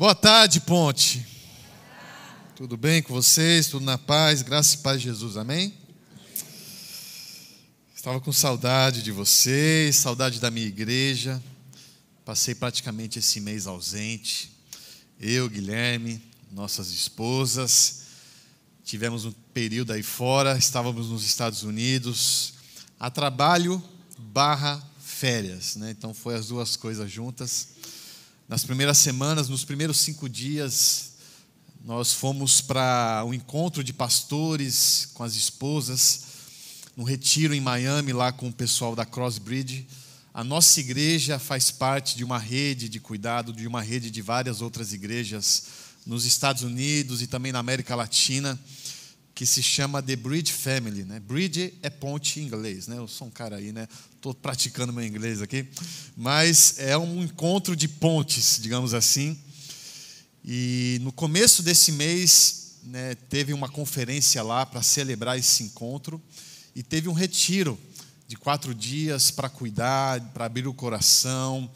Boa tarde, Ponte. Tudo bem com vocês? Tudo na paz? Graça e paz de Jesus, amém? Estava com saudade de vocês, saudade da minha igreja. Passei praticamente esse mês ausente. Eu, Guilherme, nossas esposas. Tivemos um período aí fora, estávamos nos Estados Unidos, a trabalho barra férias, né? Então foi as duas coisas juntas. Nas primeiras semanas, nos primeiros cinco dias, nós fomos para um encontro de pastores com as esposas, no retiro em Miami, lá com o pessoal da Crossbridge. A nossa igreja faz parte de uma rede de cuidado, de uma rede de várias outras igrejas nos Estados Unidos e também na América Latina que se chama The Bridge Family. Né? Bridge é ponte em inglês, né? Eu sou um cara aí, né? Estou praticando meu inglês aqui. Mas é um encontro de pontes, digamos assim. E no começo desse mês, né, teve uma conferência lá para celebrar esse encontro. E teve um retiro de quatro dias para cuidar, para abrir o coração,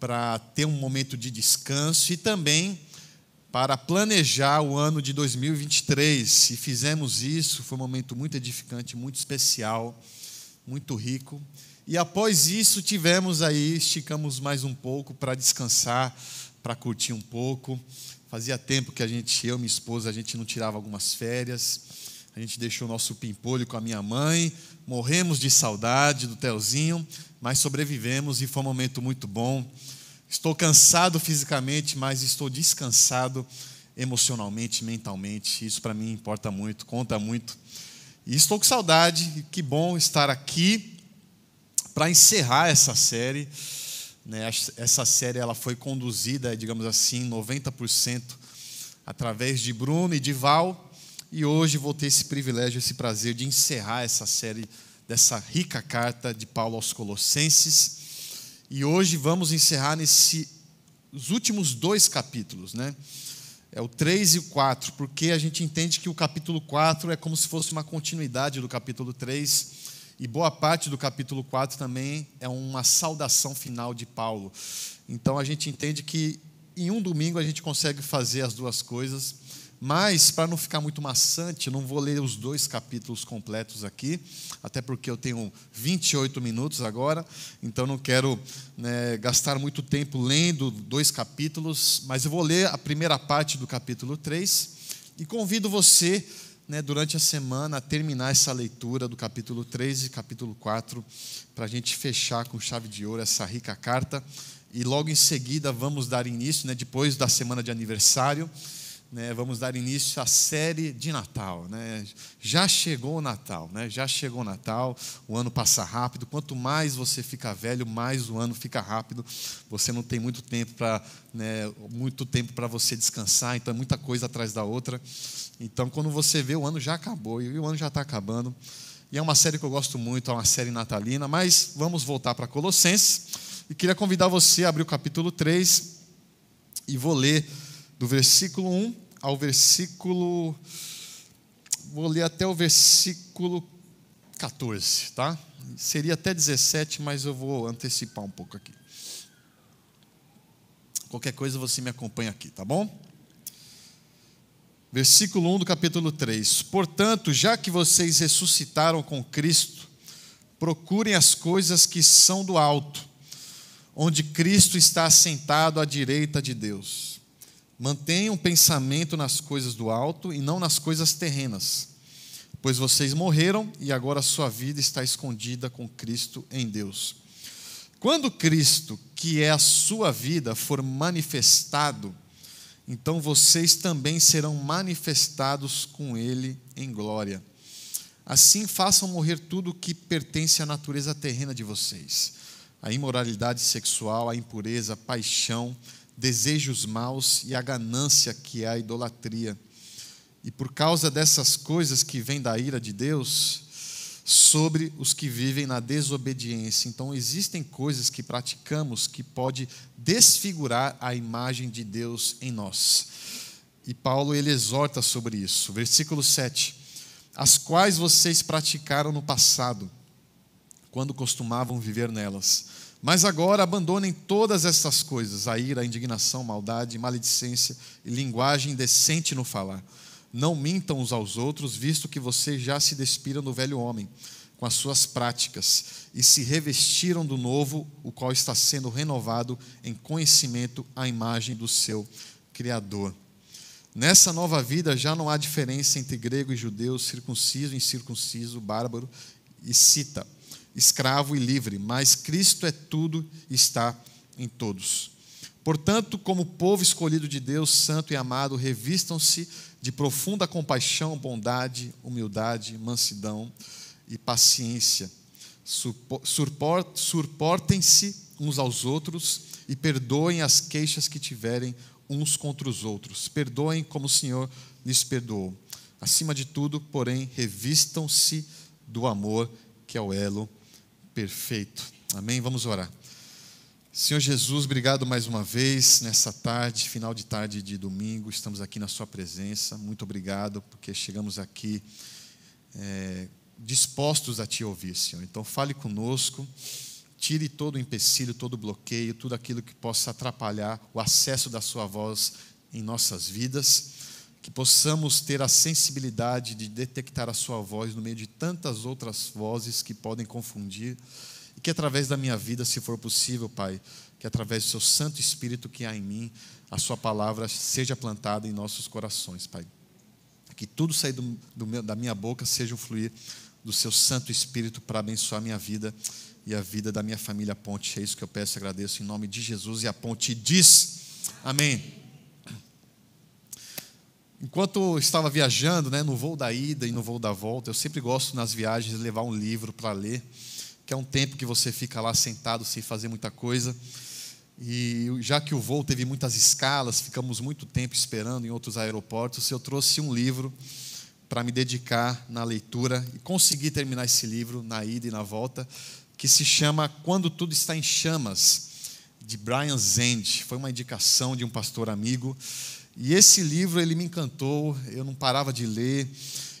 para ter um momento de descanso e também para planejar o ano de 2023. E fizemos isso, foi um momento muito edificante, muito especial, muito rico. E após isso tivemos aí, esticamos mais um pouco para descansar, para curtir um pouco. Fazia tempo que a gente, eu e minha esposa, a gente não tirava algumas férias. A gente deixou o nosso pimpolho com a minha mãe, morremos de saudade do Telzinho, mas sobrevivemos e foi um momento muito bom. Estou cansado fisicamente, mas estou descansado emocionalmente, mentalmente. Isso para mim importa muito, conta muito. E estou com saudade, que bom estar aqui para encerrar essa série. Né? Essa série ela foi conduzida, digamos assim, 90% através de Bruno e de Val. E hoje vou ter esse privilégio, esse prazer de encerrar essa série dessa rica carta de Paulo aos Colossenses. E hoje vamos encerrar nesses últimos dois capítulos, né? É o 3 e o 4, porque a gente entende que o capítulo 4 é como se fosse uma continuidade do capítulo 3, e boa parte do capítulo 4 também é uma saudação final de Paulo. Então a gente entende que em um domingo a gente consegue fazer as duas coisas. Mas, para não ficar muito maçante, não vou ler os dois capítulos completos aqui, até porque eu tenho 28 minutos agora, então não quero né, gastar muito tempo lendo dois capítulos, mas eu vou ler a primeira parte do capítulo 3 e convido você, né, durante a semana, a terminar essa leitura do capítulo 3 e capítulo 4, para a gente fechar com chave de ouro essa rica carta. E logo em seguida vamos dar início, né, depois da semana de aniversário né, vamos dar início à série de Natal. Né? Já chegou o Natal, né? já chegou o Natal, o ano passa rápido. Quanto mais você fica velho, mais o ano fica rápido. Você não tem muito tempo para né, muito tempo para você descansar, então é muita coisa atrás da outra. Então, quando você vê, o ano já acabou e o ano já está acabando. E é uma série que eu gosto muito, é uma série natalina, mas vamos voltar para Colossenses. E queria convidar você a abrir o capítulo 3 e vou ler do versículo 1 ao versículo. Vou ler até o versículo 14, tá? Seria até 17, mas eu vou antecipar um pouco aqui. Qualquer coisa você me acompanha aqui, tá bom? Versículo 1 do capítulo 3: Portanto, já que vocês ressuscitaram com Cristo, procurem as coisas que são do alto, onde Cristo está assentado à direita de Deus. Mantenham pensamento nas coisas do alto e não nas coisas terrenas, pois vocês morreram e agora a sua vida está escondida com Cristo em Deus. Quando Cristo, que é a sua vida, for manifestado, então vocês também serão manifestados com Ele em glória. Assim façam morrer tudo o que pertence à natureza terrena de vocês: a imoralidade sexual, a impureza, a paixão, desejos maus e a ganância que é a idolatria. E por causa dessas coisas que vêm da ira de Deus sobre os que vivem na desobediência. Então existem coisas que praticamos que pode desfigurar a imagem de Deus em nós. E Paulo ele exorta sobre isso. Versículo 7. As quais vocês praticaram no passado, quando costumavam viver nelas Mas agora abandonem todas essas coisas: a ira, a indignação, maldade, maledicência e linguagem indecente no falar. Não mintam uns aos outros, visto que vocês já se despiram do velho homem com as suas práticas e se revestiram do novo, o qual está sendo renovado em conhecimento à imagem do seu Criador. Nessa nova vida já não há diferença entre grego e judeu, circunciso e incircunciso, bárbaro e cita escravo e livre, mas Cristo é tudo e está em todos. Portanto, como povo escolhido de Deus, santo e amado, revistam-se de profunda compaixão, bondade, humildade, mansidão e paciência. Suportem-se uns aos outros e perdoem as queixas que tiverem uns contra os outros. Perdoem como o Senhor lhes perdoou. Acima de tudo, porém, revistam-se do amor, que é o elo perfeito. Amém? Vamos orar. Senhor Jesus, obrigado mais uma vez nessa tarde, final de tarde de domingo, estamos aqui na Sua presença. Muito obrigado, porque chegamos aqui é, dispostos a Te ouvir, Senhor. Então, fale conosco, tire todo o empecilho, todo o bloqueio, tudo aquilo que possa atrapalhar o acesso da Sua voz em nossas vidas que possamos ter a sensibilidade de detectar a Sua voz no meio de tantas outras vozes que podem confundir, e que através da minha vida, se for possível, Pai, que através do Seu Santo Espírito que há em mim, a Sua palavra seja plantada em nossos corações, Pai. Que tudo sair do, do meu, da minha boca seja o fluir do Seu Santo Espírito para abençoar minha vida e a vida da minha família Ponte. É isso que eu peço e agradeço em nome de Jesus. E a Ponte diz: Amém. Enquanto estava viajando, né, no voo da ida e no voo da volta, eu sempre gosto nas viagens de levar um livro para ler, que é um tempo que você fica lá sentado sem fazer muita coisa. E já que o voo teve muitas escalas, ficamos muito tempo esperando em outros aeroportos, eu trouxe um livro para me dedicar na leitura e consegui terminar esse livro na ida e na volta, que se chama Quando Tudo Está em Chamas, de Brian Zend. Foi uma indicação de um pastor amigo. E esse livro ele me encantou, eu não parava de ler,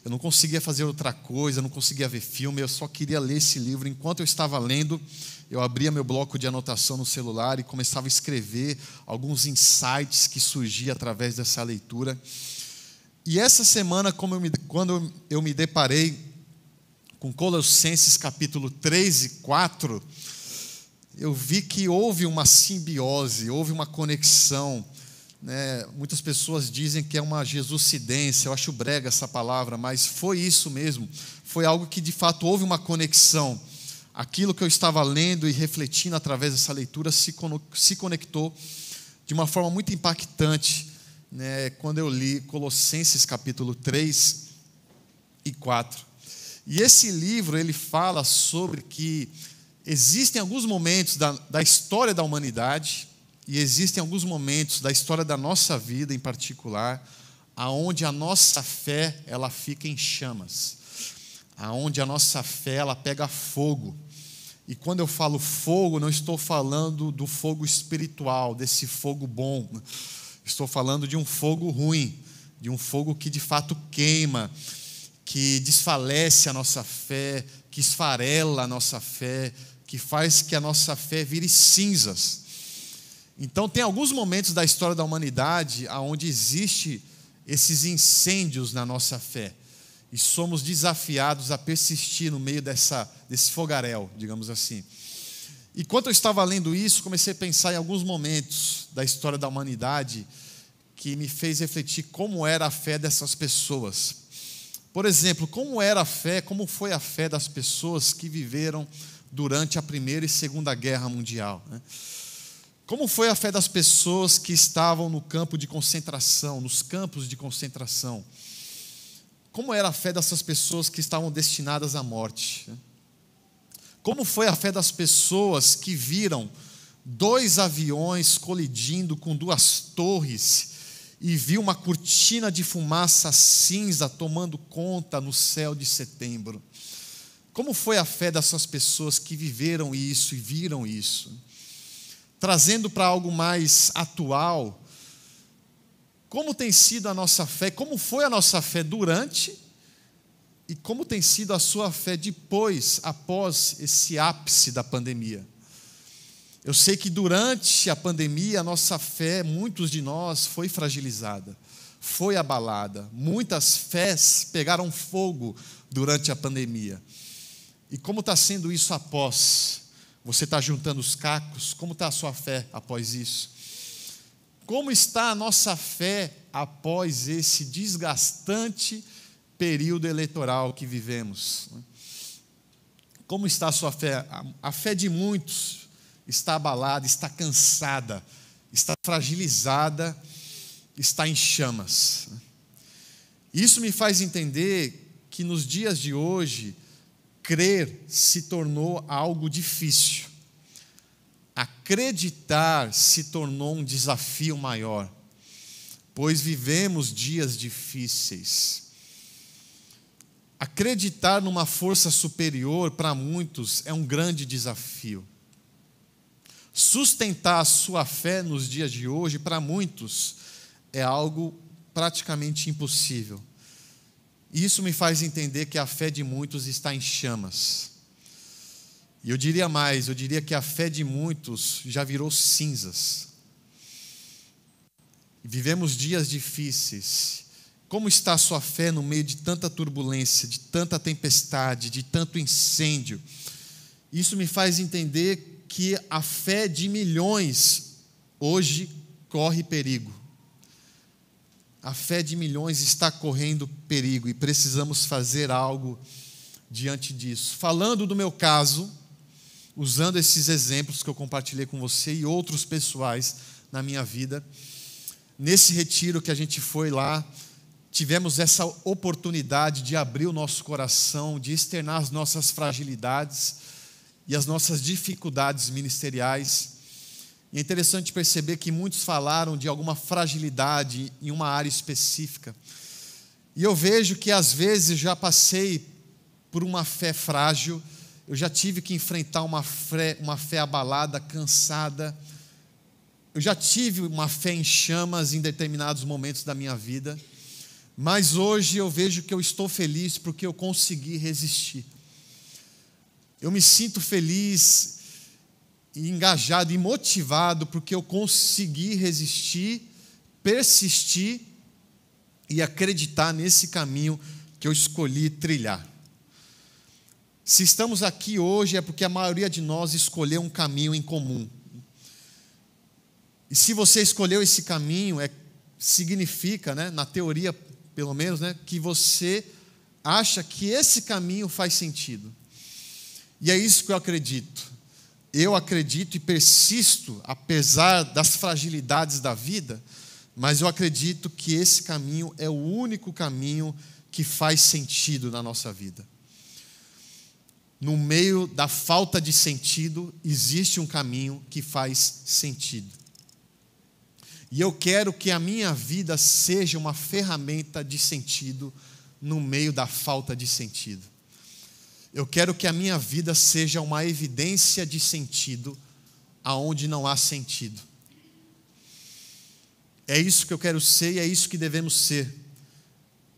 eu não conseguia fazer outra coisa, eu não conseguia ver filme, eu só queria ler esse livro. Enquanto eu estava lendo, eu abria meu bloco de anotação no celular e começava a escrever alguns insights que surgiam através dessa leitura. E essa semana, eu me, quando eu me deparei com Colossenses capítulo 3 e 4, eu vi que houve uma simbiose, houve uma conexão né, muitas pessoas dizem que é uma jesucidência, eu acho brega essa palavra, mas foi isso mesmo. Foi algo que de fato houve uma conexão. Aquilo que eu estava lendo e refletindo através dessa leitura se, se conectou de uma forma muito impactante né, quando eu li Colossenses capítulo 3 e 4. E esse livro ele fala sobre que existem alguns momentos da, da história da humanidade e existem alguns momentos da história da nossa vida em particular, aonde a nossa fé ela fica em chamas, aonde a nossa fé ela pega fogo. E quando eu falo fogo, não estou falando do fogo espiritual, desse fogo bom. Estou falando de um fogo ruim, de um fogo que de fato queima, que desfalece a nossa fé, que esfarela a nossa fé, que faz que a nossa fé vire cinzas. Então tem alguns momentos da história da humanidade onde existe esses incêndios na nossa fé e somos desafiados a persistir no meio dessa, desse fogaréu, digamos assim. E quando eu estava lendo isso, comecei a pensar em alguns momentos da história da humanidade que me fez refletir como era a fé dessas pessoas. Por exemplo, como era a fé, como foi a fé das pessoas que viveram durante a Primeira e Segunda Guerra Mundial. Né? Como foi a fé das pessoas que estavam no campo de concentração, nos campos de concentração? Como era a fé dessas pessoas que estavam destinadas à morte? Como foi a fé das pessoas que viram dois aviões colidindo com duas torres e viu uma cortina de fumaça cinza tomando conta no céu de setembro? Como foi a fé dessas pessoas que viveram isso e viram isso? Trazendo para algo mais atual, como tem sido a nossa fé, como foi a nossa fé durante e como tem sido a sua fé depois, após esse ápice da pandemia. Eu sei que durante a pandemia a nossa fé, muitos de nós, foi fragilizada, foi abalada. Muitas fés pegaram fogo durante a pandemia. E como está sendo isso após? Você está juntando os cacos? Como está a sua fé após isso? Como está a nossa fé após esse desgastante período eleitoral que vivemos? Como está a sua fé? A fé de muitos está abalada, está cansada, está fragilizada, está em chamas. Isso me faz entender que nos dias de hoje, crer se tornou algo difícil. Acreditar se tornou um desafio maior, pois vivemos dias difíceis. Acreditar numa força superior para muitos é um grande desafio. Sustentar a sua fé nos dias de hoje, para muitos, é algo praticamente impossível. Isso me faz entender que a fé de muitos está em chamas. E eu diria mais, eu diria que a fé de muitos já virou cinzas. Vivemos dias difíceis. Como está a sua fé no meio de tanta turbulência, de tanta tempestade, de tanto incêndio? Isso me faz entender que a fé de milhões hoje corre perigo. A fé de milhões está correndo perigo e precisamos fazer algo diante disso. Falando do meu caso, usando esses exemplos que eu compartilhei com você e outros pessoais na minha vida, nesse retiro que a gente foi lá, tivemos essa oportunidade de abrir o nosso coração, de externar as nossas fragilidades e as nossas dificuldades ministeriais. E é interessante perceber que muitos falaram de alguma fragilidade em uma área específica. E eu vejo que às vezes já passei por uma fé frágil, eu já tive que enfrentar uma fé, uma fé abalada, cansada. Eu já tive uma fé em chamas em determinados momentos da minha vida. Mas hoje eu vejo que eu estou feliz porque eu consegui resistir. Eu me sinto feliz engajado e motivado porque eu consegui resistir, persistir e acreditar nesse caminho que eu escolhi trilhar. Se estamos aqui hoje é porque a maioria de nós escolheu um caminho em comum. E se você escolheu esse caminho, é, significa, né, na teoria pelo menos, né, que você acha que esse caminho faz sentido. E é isso que eu acredito. Eu acredito e persisto, apesar das fragilidades da vida, mas eu acredito que esse caminho é o único caminho que faz sentido na nossa vida. No meio da falta de sentido, existe um caminho que faz sentido. E eu quero que a minha vida seja uma ferramenta de sentido no meio da falta de sentido. Eu quero que a minha vida seja uma evidência de sentido aonde não há sentido. É isso que eu quero ser e é isso que devemos ser.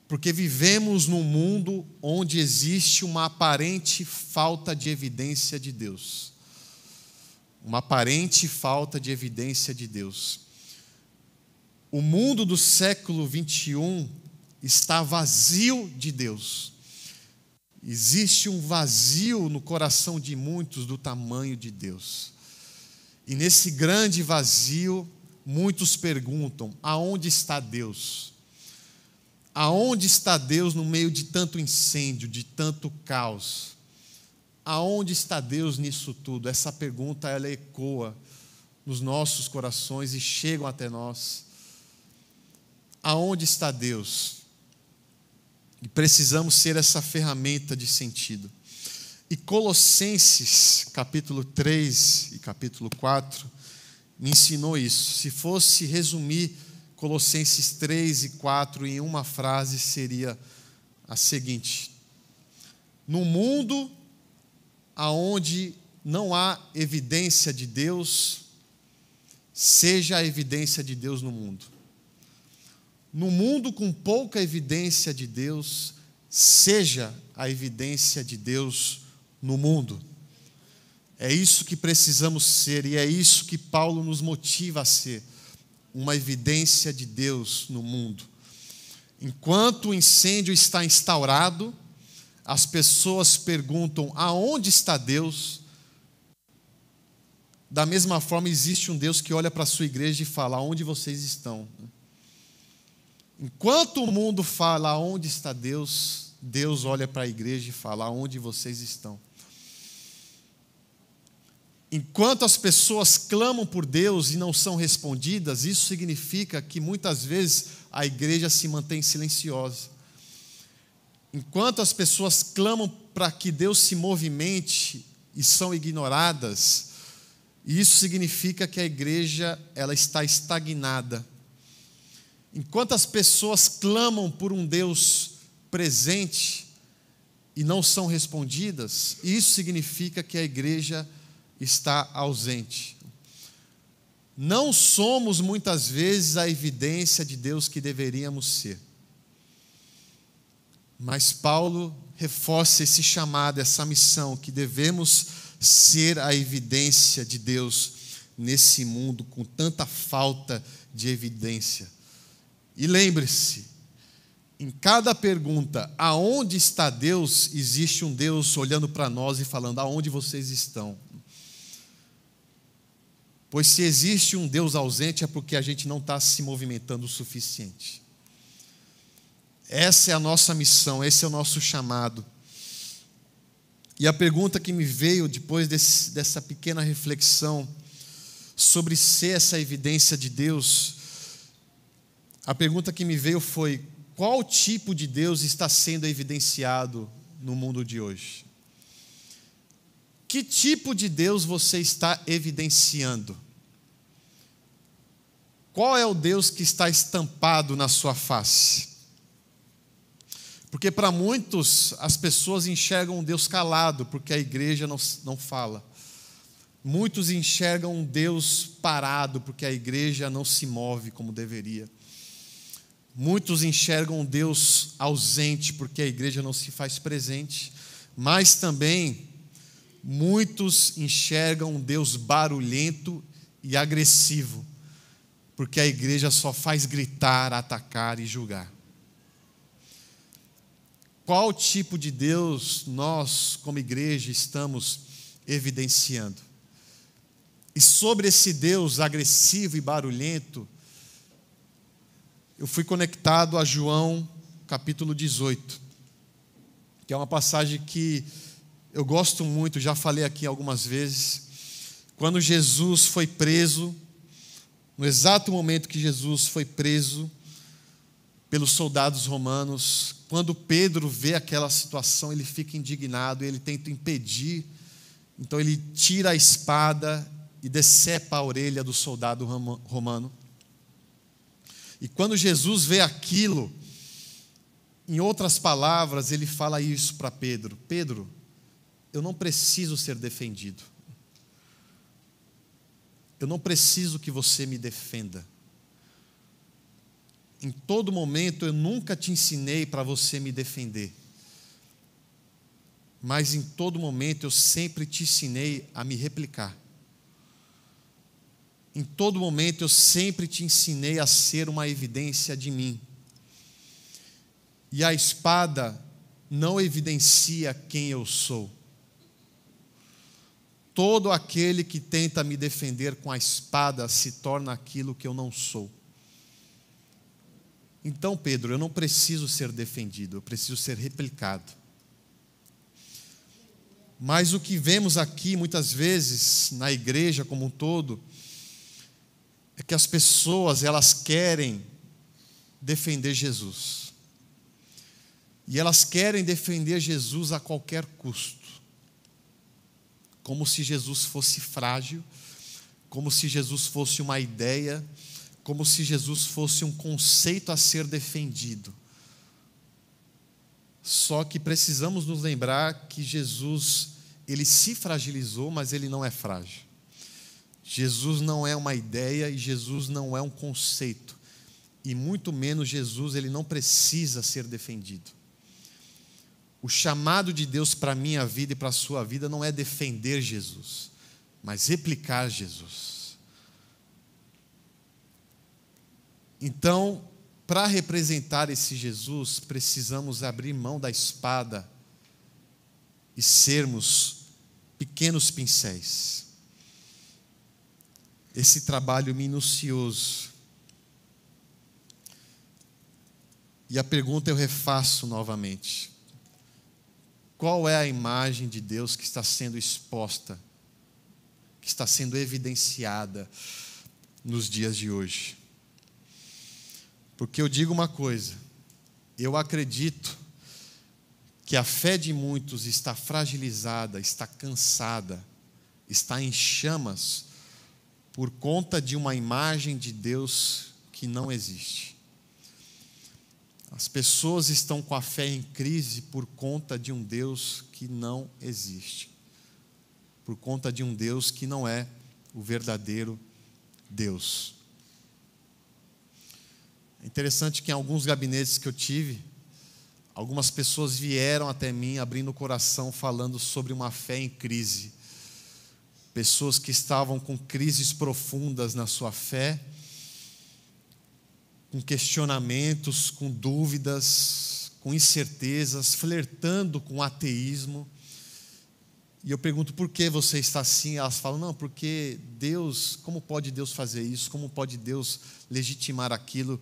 Porque vivemos num mundo onde existe uma aparente falta de evidência de Deus. Uma aparente falta de evidência de Deus. O mundo do século 21 está vazio de Deus. Existe um vazio no coração de muitos do tamanho de Deus. E nesse grande vazio, muitos perguntam: aonde está Deus? Aonde está Deus no meio de tanto incêndio, de tanto caos? Aonde está Deus nisso tudo? Essa pergunta ela ecoa nos nossos corações e chegam até nós. Aonde está Deus? E precisamos ser essa ferramenta de sentido. E Colossenses, capítulo 3 e capítulo 4, me ensinou isso. Se fosse resumir Colossenses 3 e 4 em uma frase, seria a seguinte: No mundo aonde não há evidência de Deus, seja a evidência de Deus no mundo no mundo com pouca evidência de Deus, seja a evidência de Deus no mundo. É isso que precisamos ser e é isso que Paulo nos motiva a ser uma evidência de Deus no mundo. Enquanto o incêndio está instaurado, as pessoas perguntam: aonde está Deus? Da mesma forma, existe um Deus que olha para a sua igreja e fala: aonde vocês estão? Enquanto o mundo fala aonde está Deus, Deus olha para a igreja e fala: aonde vocês estão? Enquanto as pessoas clamam por Deus e não são respondidas, isso significa que muitas vezes a igreja se mantém silenciosa. Enquanto as pessoas clamam para que Deus se movimente e são ignoradas, isso significa que a igreja ela está estagnada. Enquanto as pessoas clamam por um Deus presente e não são respondidas, isso significa que a igreja está ausente. Não somos muitas vezes a evidência de Deus que deveríamos ser. Mas Paulo reforça esse chamado, essa missão, que devemos ser a evidência de Deus nesse mundo com tanta falta de evidência. E lembre-se, em cada pergunta, aonde está Deus, existe um Deus olhando para nós e falando: aonde vocês estão? Pois se existe um Deus ausente é porque a gente não está se movimentando o suficiente. Essa é a nossa missão, esse é o nosso chamado. E a pergunta que me veio depois desse, dessa pequena reflexão sobre ser essa evidência de Deus, a pergunta que me veio foi: qual tipo de Deus está sendo evidenciado no mundo de hoje? Que tipo de Deus você está evidenciando? Qual é o Deus que está estampado na sua face? Porque para muitos as pessoas enxergam um Deus calado, porque a igreja não, não fala. Muitos enxergam um Deus parado, porque a igreja não se move como deveria. Muitos enxergam Deus ausente, porque a igreja não se faz presente. Mas também muitos enxergam Deus barulhento e agressivo porque a igreja só faz gritar, atacar e julgar. Qual tipo de Deus nós, como igreja, estamos evidenciando? E sobre esse Deus agressivo e barulhento, eu fui conectado a João capítulo 18, que é uma passagem que eu gosto muito, já falei aqui algumas vezes. Quando Jesus foi preso, no exato momento que Jesus foi preso pelos soldados romanos, quando Pedro vê aquela situação, ele fica indignado, ele tenta impedir, então ele tira a espada e decepa a orelha do soldado romano. E quando Jesus vê aquilo, em outras palavras, ele fala isso para Pedro: Pedro, eu não preciso ser defendido. Eu não preciso que você me defenda. Em todo momento eu nunca te ensinei para você me defender. Mas em todo momento eu sempre te ensinei a me replicar. Em todo momento eu sempre te ensinei a ser uma evidência de mim. E a espada não evidencia quem eu sou. Todo aquele que tenta me defender com a espada se torna aquilo que eu não sou. Então, Pedro, eu não preciso ser defendido, eu preciso ser replicado. Mas o que vemos aqui muitas vezes na igreja como um todo é que as pessoas, elas querem defender Jesus. E elas querem defender Jesus a qualquer custo como se Jesus fosse frágil, como se Jesus fosse uma ideia, como se Jesus fosse um conceito a ser defendido. Só que precisamos nos lembrar que Jesus, ele se fragilizou, mas ele não é frágil. Jesus não é uma ideia e Jesus não é um conceito. E muito menos Jesus, ele não precisa ser defendido. O chamado de Deus para a minha vida e para a sua vida não é defender Jesus. mas replicar Jesus. Então, para representar esse Jesus, precisamos abrir mão da espada e sermos pequenos pincéis. Esse trabalho minucioso. E a pergunta eu refaço novamente: qual é a imagem de Deus que está sendo exposta, que está sendo evidenciada nos dias de hoje? Porque eu digo uma coisa, eu acredito que a fé de muitos está fragilizada, está cansada, está em chamas por conta de uma imagem de Deus que não existe. As pessoas estão com a fé em crise por conta de um Deus que não existe. Por conta de um Deus que não é o verdadeiro Deus. É interessante que em alguns gabinetes que eu tive, algumas pessoas vieram até mim abrindo o coração falando sobre uma fé em crise. Pessoas que estavam com crises profundas na sua fé, com questionamentos, com dúvidas, com incertezas, flertando com ateísmo. E eu pergunto por que você está assim? Elas falam, não, porque Deus, como pode Deus fazer isso? Como pode Deus legitimar aquilo?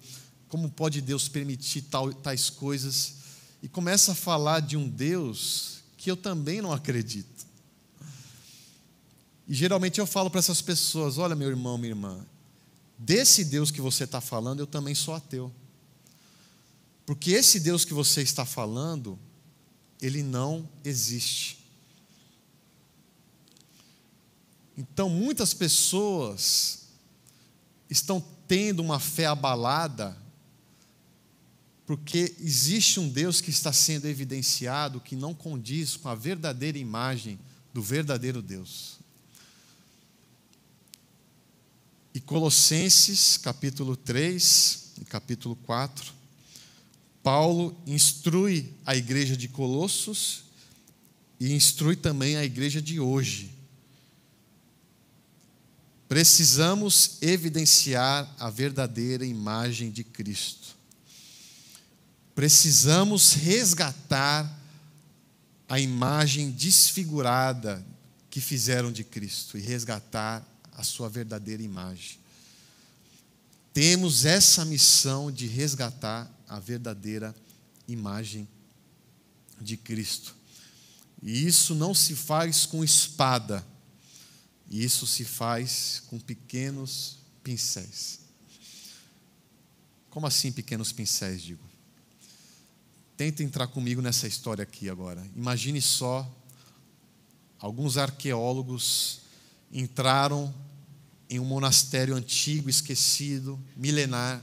Como pode Deus permitir tal, tais coisas? E começa a falar de um Deus que eu também não acredito. E geralmente eu falo para essas pessoas: olha, meu irmão, minha irmã, desse Deus que você está falando, eu também sou ateu. Porque esse Deus que você está falando, ele não existe. Então, muitas pessoas estão tendo uma fé abalada porque existe um Deus que está sendo evidenciado que não condiz com a verdadeira imagem do verdadeiro Deus. E Colossenses, capítulo 3 e capítulo 4, Paulo instrui a igreja de Colossos e instrui também a igreja de hoje. Precisamos evidenciar a verdadeira imagem de Cristo precisamos resgatar a imagem desfigurada que fizeram de Cristo e resgatar a sua verdadeira imagem. Temos essa missão de resgatar a verdadeira imagem de Cristo. E isso não se faz com espada, isso se faz com pequenos pincéis. Como assim pequenos pincéis, digo? Tenta entrar comigo nessa história aqui agora. Imagine só, alguns arqueólogos entraram em um monastério antigo, esquecido, milenar,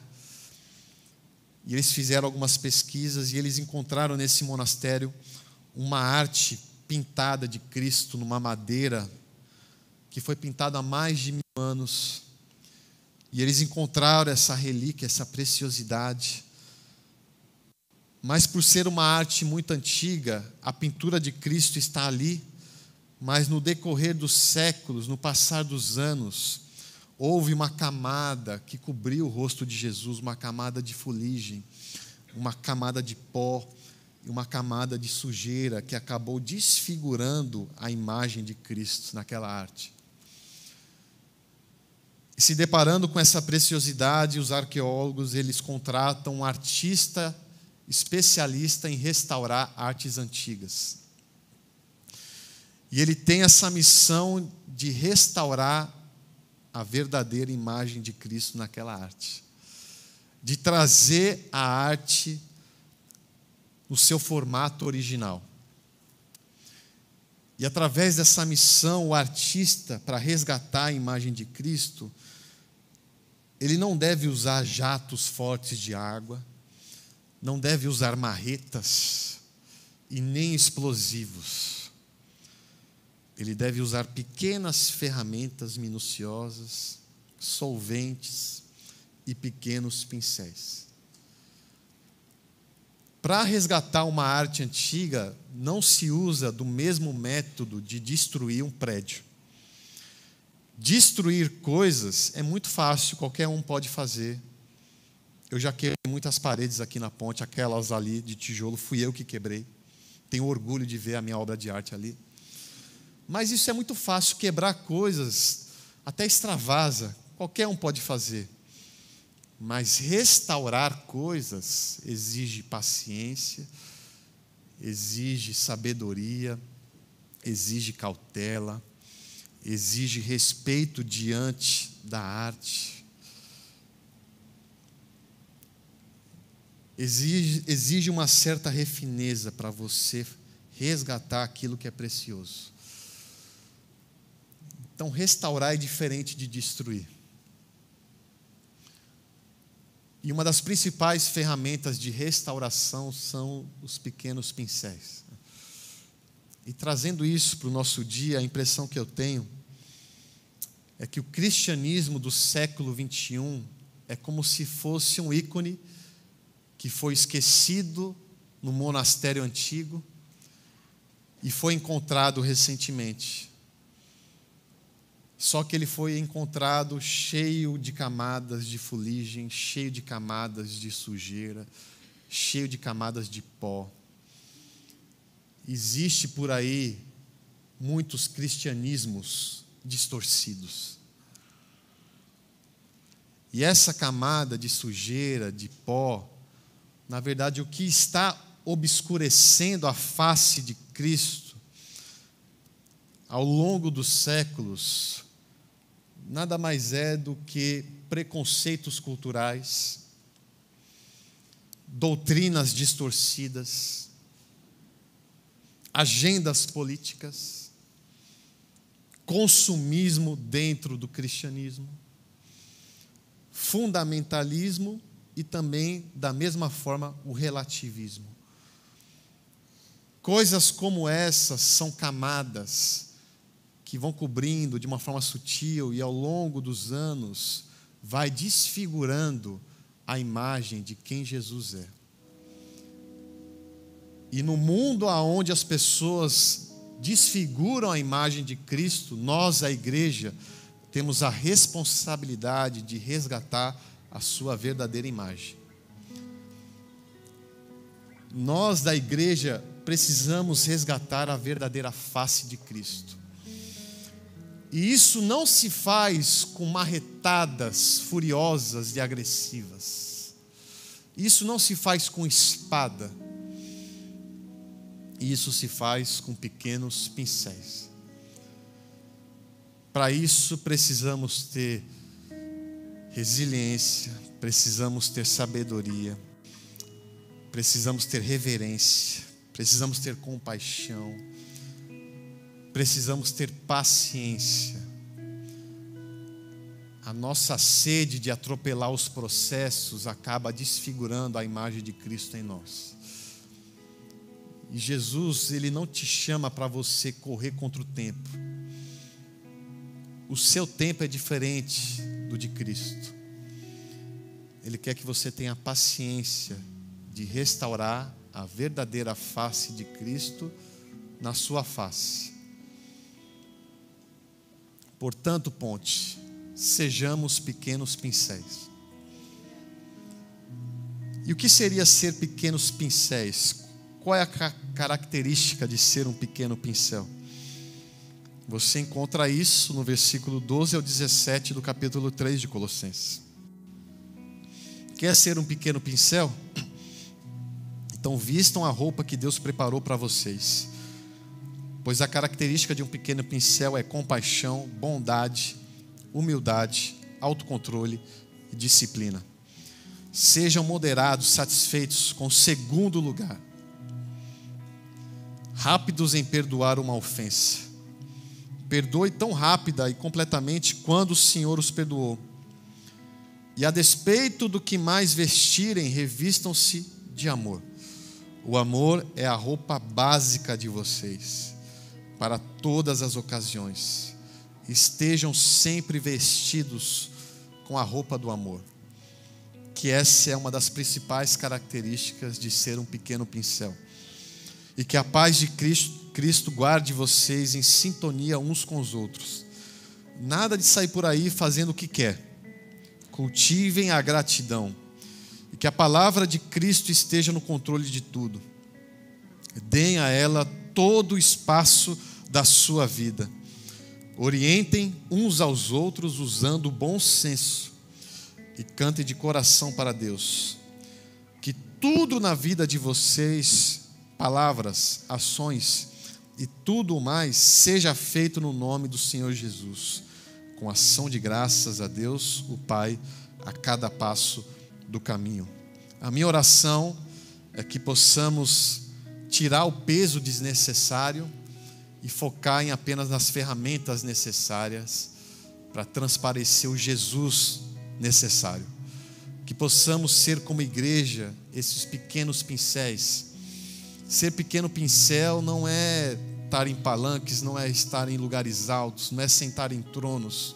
e eles fizeram algumas pesquisas e eles encontraram nesse monastério uma arte pintada de Cristo numa madeira que foi pintada há mais de mil anos. E eles encontraram essa relíquia, essa preciosidade. Mas por ser uma arte muito antiga, a pintura de Cristo está ali, mas no decorrer dos séculos, no passar dos anos, houve uma camada que cobriu o rosto de Jesus, uma camada de fuligem, uma camada de pó, uma camada de sujeira que acabou desfigurando a imagem de Cristo naquela arte. E se deparando com essa preciosidade, os arqueólogos eles contratam um artista especialista em restaurar artes antigas. E ele tem essa missão de restaurar a verdadeira imagem de Cristo naquela arte, de trazer a arte no seu formato original. E através dessa missão, o artista, para resgatar a imagem de Cristo, ele não deve usar jatos fortes de água, não deve usar marretas e nem explosivos. Ele deve usar pequenas ferramentas minuciosas, solventes e pequenos pincéis. Para resgatar uma arte antiga, não se usa do mesmo método de destruir um prédio. Destruir coisas é muito fácil, qualquer um pode fazer. Eu já quebrei muitas paredes aqui na ponte, aquelas ali de tijolo, fui eu que quebrei. Tenho orgulho de ver a minha obra de arte ali. Mas isso é muito fácil, quebrar coisas, até extravasa, qualquer um pode fazer. Mas restaurar coisas exige paciência, exige sabedoria, exige cautela, exige respeito diante da arte, exige, exige uma certa refineza para você resgatar aquilo que é precioso. Então, restaurar é diferente de destruir. E uma das principais ferramentas de restauração são os pequenos pincéis. E trazendo isso para o nosso dia, a impressão que eu tenho é que o cristianismo do século 21 é como se fosse um ícone que foi esquecido no monastério antigo e foi encontrado recentemente. Só que ele foi encontrado cheio de camadas de fuligem, cheio de camadas de sujeira, cheio de camadas de pó. Existe por aí muitos cristianismos distorcidos. E essa camada de sujeira, de pó, na verdade, o que está obscurecendo a face de Cristo ao longo dos séculos, nada mais é do que preconceitos culturais, doutrinas distorcidas, agendas políticas, consumismo dentro do cristianismo, fundamentalismo e também, da mesma forma, o relativismo. Coisas como essas são camadas que vão cobrindo de uma forma sutil e ao longo dos anos vai desfigurando a imagem de quem Jesus é. E no mundo onde as pessoas desfiguram a imagem de Cristo, nós, a igreja, temos a responsabilidade de resgatar a sua verdadeira imagem. Nós, da igreja, precisamos resgatar a verdadeira face de Cristo. E isso não se faz com marretadas furiosas e agressivas. Isso não se faz com espada isso se faz com pequenos pincéis. Para isso precisamos ter resiliência, precisamos ter sabedoria, precisamos ter reverência, precisamos ter compaixão, precisamos ter paciência. A nossa sede de atropelar os processos acaba desfigurando a imagem de Cristo em nós. E Jesus, ele não te chama para você correr contra o tempo. O seu tempo é diferente do de Cristo. Ele quer que você tenha paciência de restaurar a verdadeira face de Cristo na sua face. Portanto, ponte, sejamos pequenos pincéis. E o que seria ser pequenos pincéis? Qual é a característica de ser um pequeno pincel? Você encontra isso no versículo 12 ao 17 do capítulo 3 de Colossenses. Quer ser um pequeno pincel? Então vistam a roupa que Deus preparou para vocês. Pois a característica de um pequeno pincel é compaixão, bondade, humildade, autocontrole e disciplina. Sejam moderados, satisfeitos com o segundo lugar rápidos em perdoar uma ofensa. Perdoe tão rápida e completamente quando o Senhor os perdoou. E a despeito do que mais vestirem, revistam-se de amor. O amor é a roupa básica de vocês, para todas as ocasiões. Estejam sempre vestidos com a roupa do amor, que essa é uma das principais características de ser um pequeno pincel e que a paz de Cristo, Cristo guarde vocês em sintonia uns com os outros. Nada de sair por aí fazendo o que quer. Cultivem a gratidão. E que a palavra de Cristo esteja no controle de tudo. Deem a ela todo o espaço da sua vida. Orientem uns aos outros usando o bom senso. E cantem de coração para Deus. Que tudo na vida de vocês, palavras, ações e tudo mais, seja feito no nome do Senhor Jesus com ação de graças a Deus, o Pai, a cada passo do caminho. A minha oração é que possamos tirar o peso desnecessário e focar em apenas nas ferramentas necessárias para transparecer o Jesus necessário. Que possamos ser como igreja esses pequenos pincéis. Ser pequeno pincel não é estar em palanques, não é estar em lugares altos, não é sentar em tronos.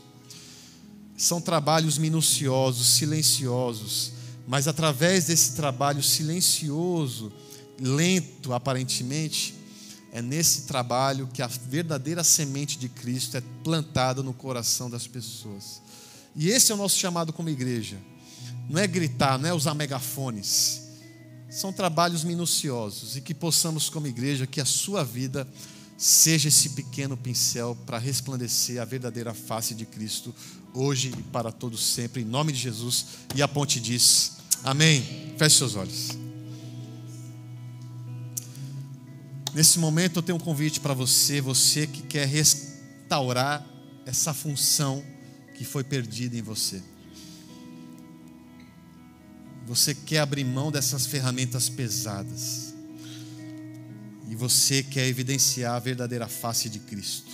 São trabalhos minuciosos, silenciosos, mas através desse trabalho silencioso, lento aparentemente, é nesse trabalho que a verdadeira semente de Cristo é plantada no coração das pessoas. E esse é o nosso chamado como igreja. Não é gritar, não é usar megafones. São trabalhos minuciosos e que possamos, como igreja, que a sua vida seja esse pequeno pincel para resplandecer a verdadeira face de Cristo, hoje e para todos sempre, em nome de Jesus. E a ponte diz: Amém. Feche seus olhos. Nesse momento eu tenho um convite para você, você que quer restaurar essa função que foi perdida em você. Você quer abrir mão dessas ferramentas pesadas e você quer evidenciar a verdadeira face de Cristo.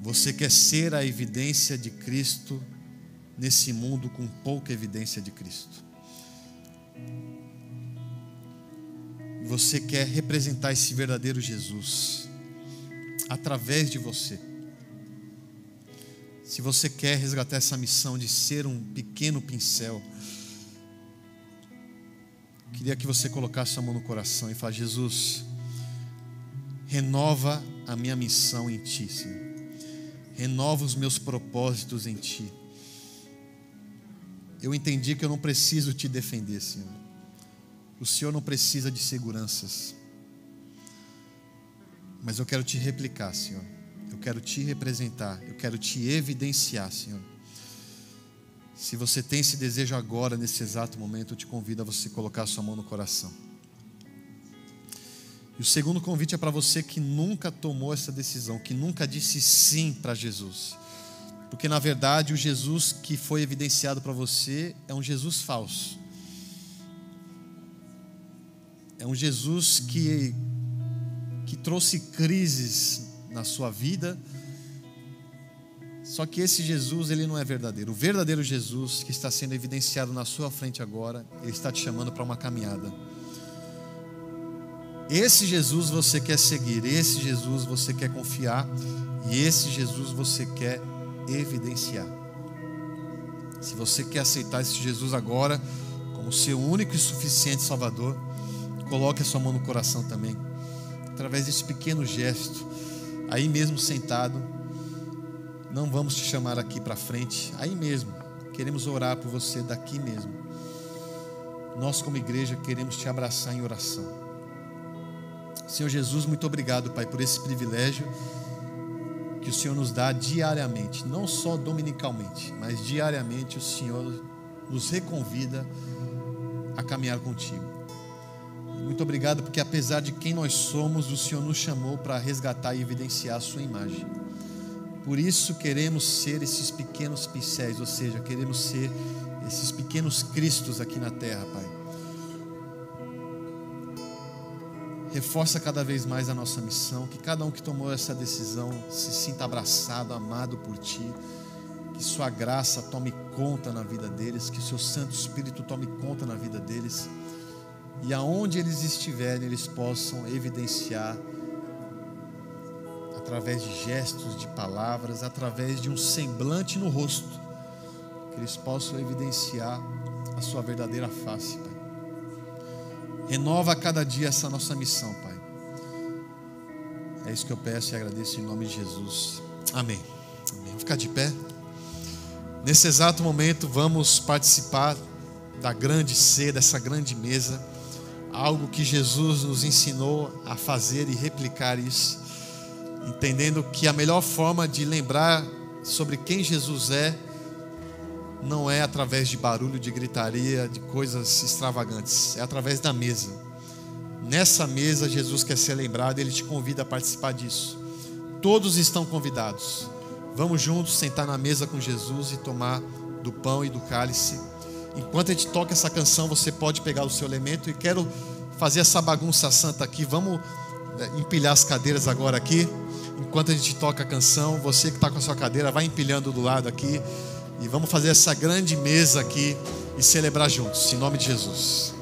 Você quer ser a evidência de Cristo nesse mundo com pouca evidência de Cristo. Você quer representar esse verdadeiro Jesus através de você. Se você quer resgatar essa missão de ser um pequeno pincel, Queria que você colocasse a mão no coração e falasse: Jesus, renova a minha missão em Ti, Senhor. Renova os meus propósitos em Ti. Eu entendi que eu não preciso te defender, Senhor. O Senhor não precisa de seguranças. Mas eu quero te replicar, Senhor. Eu quero te representar. Eu quero te evidenciar, Senhor. Se você tem esse desejo agora, nesse exato momento, eu te convido a você colocar a sua mão no coração. E o segundo convite é para você que nunca tomou essa decisão, que nunca disse sim para Jesus. Porque na verdade o Jesus que foi evidenciado para você é um Jesus falso. É um Jesus que, que trouxe crises na sua vida só que esse Jesus, ele não é verdadeiro. O verdadeiro Jesus que está sendo evidenciado na sua frente agora, ele está te chamando para uma caminhada. Esse Jesus você quer seguir, esse Jesus você quer confiar e esse Jesus você quer evidenciar. Se você quer aceitar esse Jesus agora como seu único e suficiente Salvador, coloque a sua mão no coração também. Através desse pequeno gesto, aí mesmo sentado, não vamos te chamar aqui para frente, aí mesmo. Queremos orar por você daqui mesmo. Nós, como igreja, queremos te abraçar em oração. Senhor Jesus, muito obrigado, Pai, por esse privilégio que o Senhor nos dá diariamente, não só dominicalmente, mas diariamente o Senhor nos reconvida a caminhar contigo. Muito obrigado porque apesar de quem nós somos, o Senhor nos chamou para resgatar e evidenciar a sua imagem. Por isso queremos ser esses pequenos pincéis, ou seja, queremos ser esses pequenos cristos aqui na terra, Pai. Reforça cada vez mais a nossa missão, que cada um que tomou essa decisão se sinta abraçado, amado por Ti, que Sua graça tome conta na vida deles, que Seu Santo Espírito tome conta na vida deles, e aonde eles estiverem, eles possam evidenciar através de gestos, de palavras, através de um semblante no rosto, que eles possam evidenciar a sua verdadeira face, Pai. Renova a cada dia essa nossa missão, Pai. É isso que eu peço e agradeço em nome de Jesus. Amém. Vamos ficar de pé. Nesse exato momento, vamos participar da grande ceia, dessa grande mesa, algo que Jesus nos ensinou a fazer e replicar isso, entendendo que a melhor forma de lembrar sobre quem Jesus é não é através de barulho, de gritaria, de coisas extravagantes, é através da mesa. Nessa mesa, Jesus quer ser lembrado, ele te convida a participar disso. Todos estão convidados. Vamos juntos sentar na mesa com Jesus e tomar do pão e do cálice. Enquanto a gente toca essa canção, você pode pegar o seu elemento e quero fazer essa bagunça santa aqui. Vamos é, empilhar as cadeiras agora aqui. Enquanto a gente toca a canção, você que está com a sua cadeira, vai empilhando do lado aqui. E vamos fazer essa grande mesa aqui e celebrar juntos, em nome de Jesus.